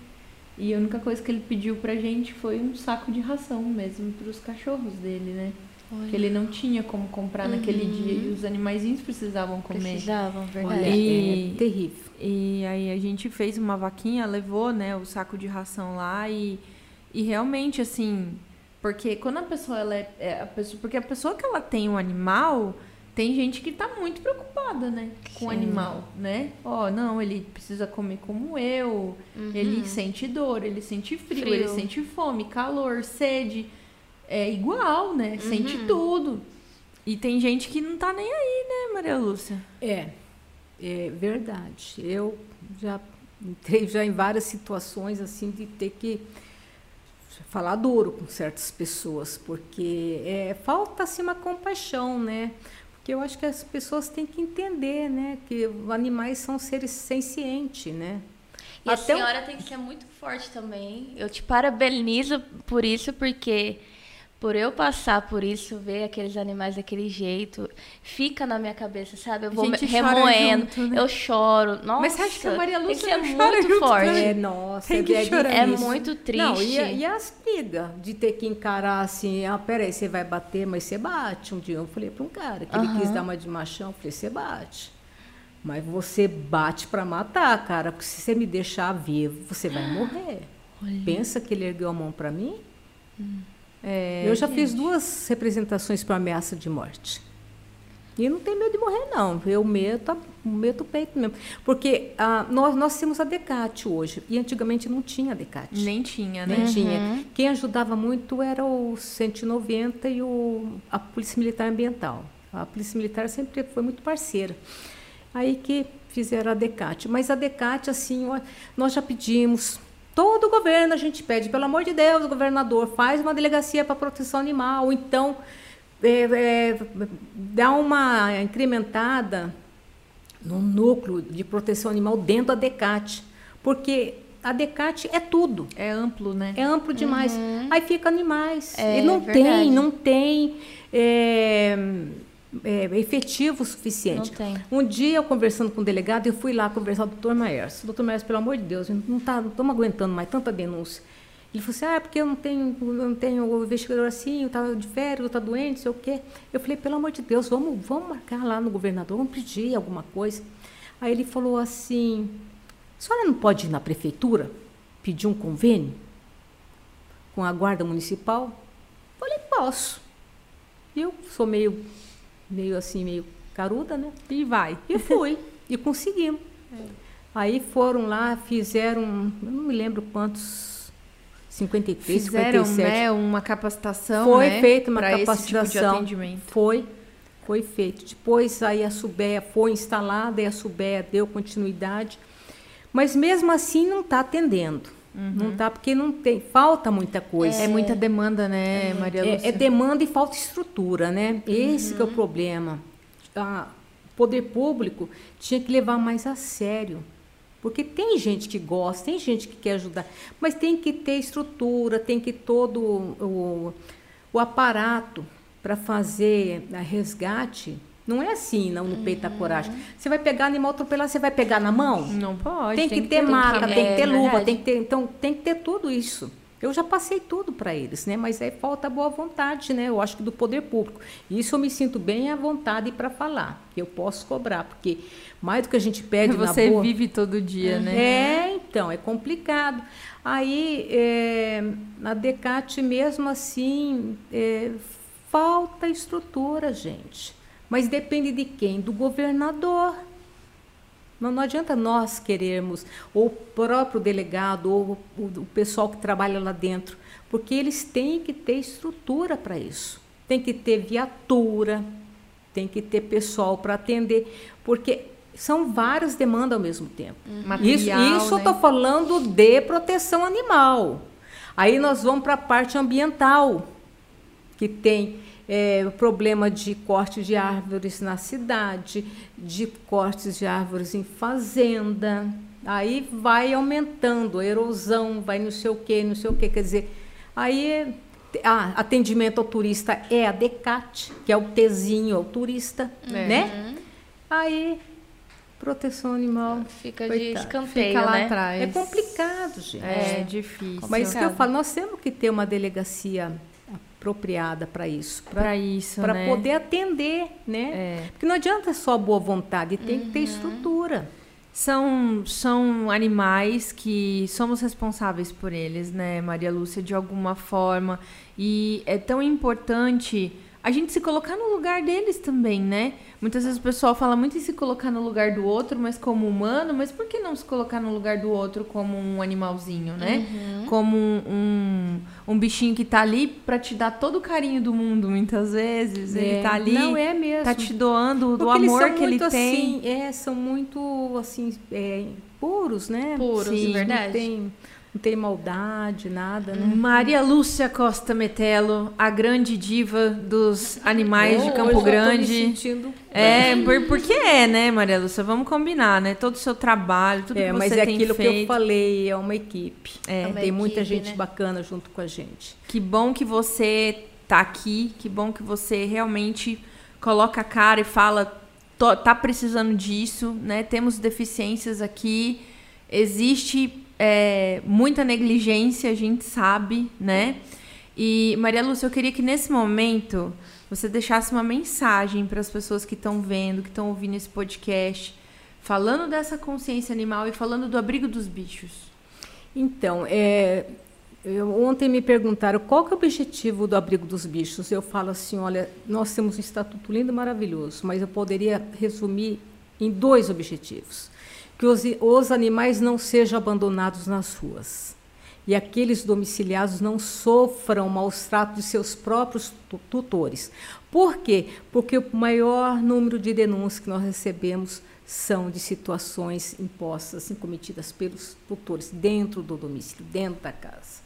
e a única coisa que ele pediu pra gente foi um saco de ração mesmo para os cachorros dele, né? Olha. Que ele não tinha como comprar uhum. naquele dia e os animaizinhos precisavam comer. Precisavam, verdade. Olha, e, é terrível. E aí a gente fez uma vaquinha, levou, né, o saco de ração lá e, e realmente assim, porque quando a pessoa ela é, é a pessoa, porque a pessoa que ela tem um animal, tem gente que está muito preocupada, né, com o animal, né? Ó, oh, não, ele precisa comer como eu, uhum. ele sente dor, ele sente frio, frio, ele sente fome, calor, sede, é igual, né? Uhum. Sente tudo. E tem gente que não tá nem aí, né, Maria Lúcia? É, é verdade. Eu já entrei já em várias situações assim de ter que falar duro com certas pessoas, porque é, falta assim uma compaixão, né? Porque eu acho que as pessoas têm que entender, né, que animais são seres sencientes, né? E Até a senhora tem que ser muito forte também. Eu te parabenizo por isso, porque por eu passar por isso, ver aqueles animais daquele jeito, fica na minha cabeça, sabe? Eu vou remoendo, junto, né? eu choro. Nossa, Mas você acha que a Maria Lúcia é muito forte? É, nossa, Tem que é, chorar. é muito triste. Não, e, e as brigas de ter que encarar assim, ah, peraí, você vai bater, mas você bate. Um dia eu falei para um cara que ele quis dar uma de machão, eu falei, você bate. Mas você bate para matar, cara, porque se você me deixar vivo, você vai morrer. Olha. Pensa que ele ergueu a mão para mim? Hum. É, eu já gente. fiz duas representações para ameaça de morte. E não tem medo de morrer, não. Eu medo, medo peito mesmo. Porque ah, nós, nós temos a Decate hoje. E antigamente não tinha Decate. Nem tinha, né? Nem uhum. tinha. Quem ajudava muito era o 190 e o, a Polícia Militar Ambiental. A Polícia Militar sempre foi muito parceira. Aí que fizeram a Decate. Mas a Decate, assim, nós já pedimos Todo governo a gente pede, pelo amor de Deus, governador, faz uma delegacia para proteção animal, ou então é, é, dá uma incrementada no núcleo de proteção animal dentro da DECAT. Porque a DECAT é tudo. É amplo, né? É amplo demais. Uhum. Aí fica animais. É, e não tem, não tem. É, efetivo o suficiente. Um dia, eu conversando com o delegado, eu fui lá conversar com o doutor Maers. Doutor Maers, pelo amor de Deus, não tá, estamos aguentando mais tanta denúncia. Ele falou assim, ah, é porque eu não tenho, eu não tenho o investigador assim, eu estava de férias, eu estava doente, sei o quê. Eu falei, pelo amor de Deus, vamos, vamos marcar lá no governador, vamos pedir alguma coisa. Aí ele falou assim, a senhora não pode ir na prefeitura pedir um convênio com a guarda municipal? Eu falei, posso. Eu sou meio meio assim, meio caruda, né? E vai. E fui. e conseguimos. É. Aí foram lá, fizeram, eu não me lembro quantos, 53, fizeram, 57. né, uma capacitação, Foi né, feita uma capacitação. Tipo de foi, foi feito. Depois aí a Subéia foi instalada e a Subéia deu continuidade. Mas mesmo assim não está atendendo. Uhum. Não está porque não tem, falta muita coisa. É, é muita demanda, né, é, Maria Lúcia? É, é, demanda e falta estrutura, né? Esse uhum. é o uhum. problema. O poder público tinha que levar mais a sério. Porque tem gente que gosta, tem gente que quer ajudar, mas tem que ter estrutura, tem que todo o, o aparato para fazer a resgate não é assim, não, no peito da coragem. Você vai pegar animal atropelado, você vai pegar na mão? Não pode. Tem, tem que, ter maca, tem que ter é, luva, tem que ter, então tem que ter tudo isso. Eu já passei tudo para eles, né? Mas aí falta boa vontade, né? Eu acho que do poder público. Isso eu me sinto bem à vontade para falar, que eu posso cobrar, porque mais do que a gente pede Você na boa, vive todo dia, né? É, então, é complicado. Aí, é, na Decate mesmo assim, é, falta estrutura, gente. Mas depende de quem? Do governador. Não, não adianta nós querermos, ou o próprio delegado, ou o, o pessoal que trabalha lá dentro, porque eles têm que ter estrutura para isso. Tem que ter viatura, tem que ter pessoal para atender, porque são várias demandas ao mesmo tempo. Uhum. Isso, Material, isso eu né? estou falando de proteção animal. Aí nós vamos para a parte ambiental, que tem é, o problema de corte de árvores na cidade, de cortes de árvores em fazenda. Aí vai aumentando, a erosão, vai não sei o quê, não sei o quê. Quer dizer, aí ah, atendimento ao turista é a DECAT, que é o Tzinho ao turista, É. né? Aí, proteção animal. Fica de Coitado. escanteio, Fica lá né? atrás. É complicado, gente. É difícil. Mas isso que eu falo, nós temos que ter uma delegacia apropriada para isso, Pra isso, para né? poder atender, né? É. Porque não adianta só boa vontade, tem que Uhum. ter estrutura. São, são animais que somos responsáveis por eles, né, Maria Lúcia, de alguma forma. E é tão importante a gente se colocar no lugar deles também, né? Muitas vezes o pessoal fala muito em se colocar no lugar do outro, mas como humano, mas por que não se colocar no lugar do outro como um animalzinho, né? Como um, um, um bichinho que tá ali pra te dar todo o carinho do mundo, muitas vezes. Ele É, tá ali, Não é mesmo. tá te doando do Porque eles amor que ele muito tem. Assim, é, são muito assim, é, puros, né? Puros, Sim, verdade. Tem, não tem maldade, nada, né? Maria Lúcia Costa Metelo, a grande diva dos animais de Campo hoje eu tô me Grande. sentindo- É, por, porque é, né, Maria Lúcia? Vamos combinar, né? Todo o seu trabalho, tudo É, que mas você é tem aquilo que feito. eu falei, é uma equipe. É. uma tem muita equipe, gente né? bacana junto com a gente. Que bom que você tá aqui, que bom que você realmente coloca a cara e fala, "Tô- tá precisando disso, né? Temos deficiências aqui, existe é, muita negligência, a gente sabe, né? E Maria Lúcia, eu queria que nesse momento você deixasse uma mensagem para as pessoas que estão vendo, que estão ouvindo esse podcast, falando dessa consciência animal e falando do abrigo dos bichos. Então, é, eu- ontem me perguntaram qual que é o objetivo do abrigo dos bichos. Eu falo assim, olha, nós temos um estatuto lindo maravilhoso, mas eu poderia resumir em dois objetivos. Que os, os animais não sejam abandonados nas ruas. E aqueles domiciliados não sofram maus tratos de seus próprios tu- tutores. Por quê? Porque o maior número de denúncias que nós recebemos são de situações impostas, assim, cometidas pelos tutores dentro do domicílio, dentro da casa.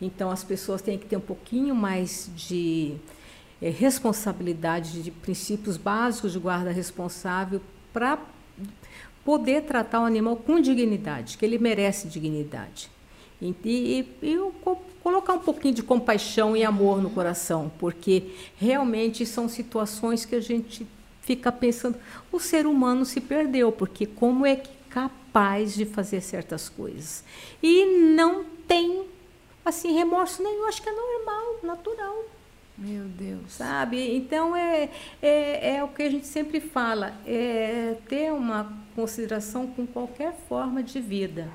Então, as pessoas têm que ter um pouquinho mais de eh, responsabilidade, de princípios básicos de guarda responsável para poder tratar o animal com dignidade, que ele merece dignidade. E, e, e colocar um pouquinho de compaixão e amor no coração, porque realmente são situações que a gente fica pensando, o ser humano se perdeu, porque como é que capaz de fazer certas coisas? E não tem assim remorso nenhum, acho que é normal, natural Meu Deus. sabe? Então é, é, é o que a gente sempre fala, é ter uma consideração com qualquer forma de vida.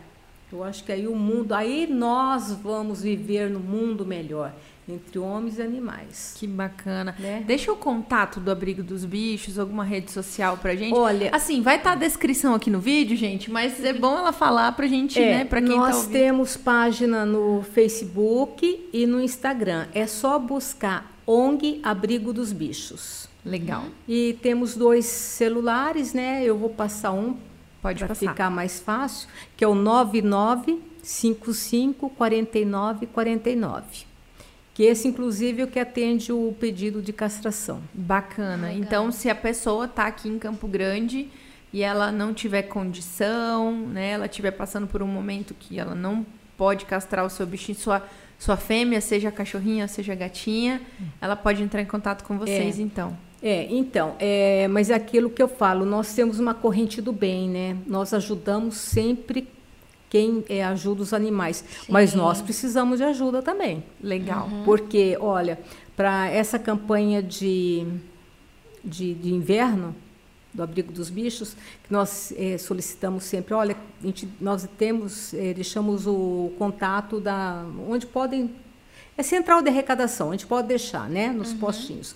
Eu acho que aí o mundo, aí nós vamos viver no mundo melhor entre homens e animais. Que bacana. Né? Deixa o contato do Abrigo dos Bichos, alguma rede social pra gente. Olha, Assim, vai estar a descrição aqui no vídeo, gente, mas é bom ela falar pra gente, né? Pra quem nós tá ouvindo. temos página no Facebook e no Instagram. É só buscar ONG Abrigo dos Bichos. Legal. E temos dois celulares, né? Eu vou passar um Pode para ficar mais fácil, que é o 9955 49 49. Que esse, inclusive, é o que atende o pedido de castração. Bacana. Legal. Então, se a pessoa tá aqui em Campo Grande e ela não tiver condição, né? Ela estiver passando por um momento que ela não pode castrar o seu bichinho, sua, sua fêmea, seja cachorrinha, seja gatinha, ela pode entrar em contato com vocês, então. É, então, é, mas é aquilo que eu falo, nós temos uma corrente do bem, né? Nós ajudamos sempre quem é, ajuda os animais, mas Sim. nós precisamos de ajuda também. Legal. Porque, olha, para essa campanha de, de, de inverno, do Abrigo dos Bichos, que nós eh, solicitamos sempre, olha, a gente- nós temos, eh, deixamos o contato da. onde podem. É central de arrecadação, a gente pode deixar, né? Nos postinhos.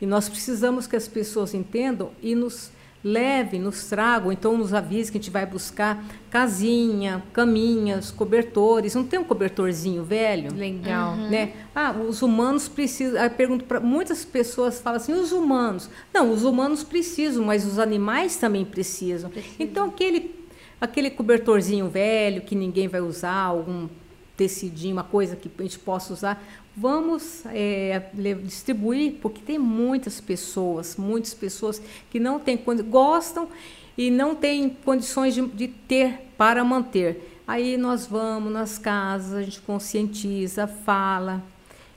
E nós precisamos que as pessoas entendam e nos leve, nos tragam, então nos avise que a gente vai buscar casinha, caminhas, cobertores. Não tem um cobertorzinho velho? Legal. Uhum. Né? Ah, os humanos precisam. Eu pergunto para muitas pessoas falam assim, os humanos. Não, os humanos precisam, mas os animais também precisam. Precisa. Então aquele aquele cobertorzinho velho que ninguém vai usar, algum tecidinho, uma coisa que a gente possa usar, vamos é, distribuir, porque tem muitas pessoas, muitas pessoas que não têm gostam e não têm condições de, de ter para manter. Aí nós vamos nas casas, a gente conscientiza, fala,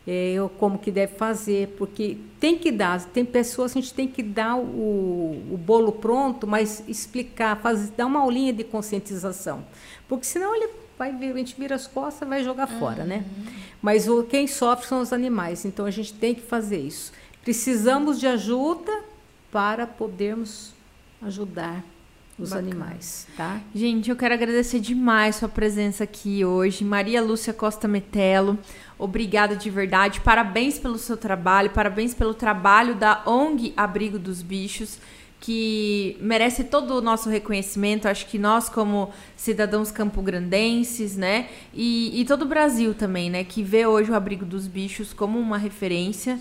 é, como que deve fazer, porque tem que dar, tem pessoas que a gente tem que dar o, o bolo pronto, mas explicar, fazer, dar uma aulinha de conscientização, porque senão ele vai a gente vira as costas vai jogar uhum. fora, né? Mas o, quem sofre são os animais, então a gente tem que fazer isso. Precisamos de ajuda para podermos ajudar os Bacana. animais, tá? Gente, eu quero agradecer demais sua presença aqui hoje. Maria Lúcia Costa Metelo, obrigada de verdade. Parabéns pelo seu trabalho, parabéns pelo trabalho da ONG Abrigo dos Bichos que merece todo o nosso reconhecimento. Acho que nós, como cidadãos campograndenses, né, e, e todo o Brasil também, né, que vê hoje o Abrigo dos Bichos como uma referência.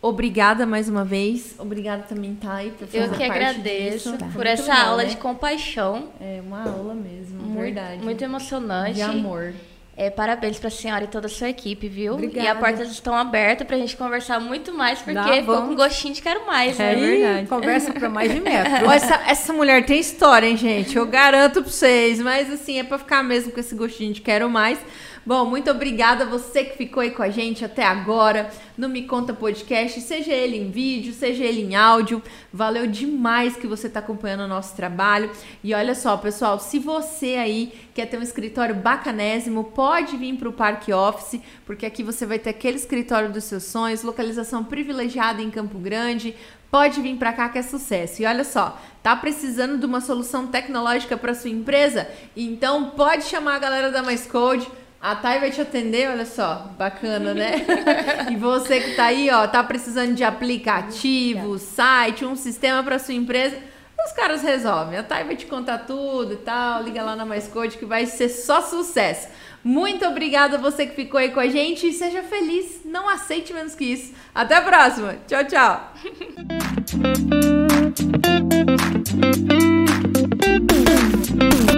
Obrigada mais uma vez. Obrigada também, Thay, por fazer Eu que agradeço disso. por essa legal, aula né? de compaixão. É uma aula mesmo, muito, verdade. Muito emocionante. De amor. É, parabéns para a senhora e toda a sua equipe, viu? Obrigada. E as portas estão abertas para a gente conversar muito mais, porque Dá, ficou com gostinho de quero mais, né? É verdade. Conversa para mais de metro. essa, essa mulher tem história, hein, gente? Eu garanto para vocês. Mas, assim, é para ficar mesmo com esse gostinho de quero mais. Bom, muito obrigada a você que ficou aí com a gente até agora no Me Conta Podcast, seja ele em vídeo, seja ele em áudio. Valeu demais que você está acompanhando o nosso trabalho. E olha só, pessoal, se você aí quer ter um escritório bacanésimo, pode vir para o Parque Office, porque aqui você vai ter aquele escritório dos seus sonhos, localização privilegiada em Campo Grande. Pode vir para cá que é sucesso. E olha só, tá precisando de uma solução tecnológica para sua empresa? Então pode chamar a galera da Mais Code a Thay vai te atender, olha só, bacana, né? e você que tá aí, ó, tá precisando de aplicativo, site, um sistema para sua empresa, os caras resolvem. A Thay vai te contar tudo e tal, liga lá na Mais Code que vai ser só sucesso. Muito obrigada a você que ficou aí com a gente e seja feliz, não aceite menos que isso. Até a próxima. Tchau, tchau.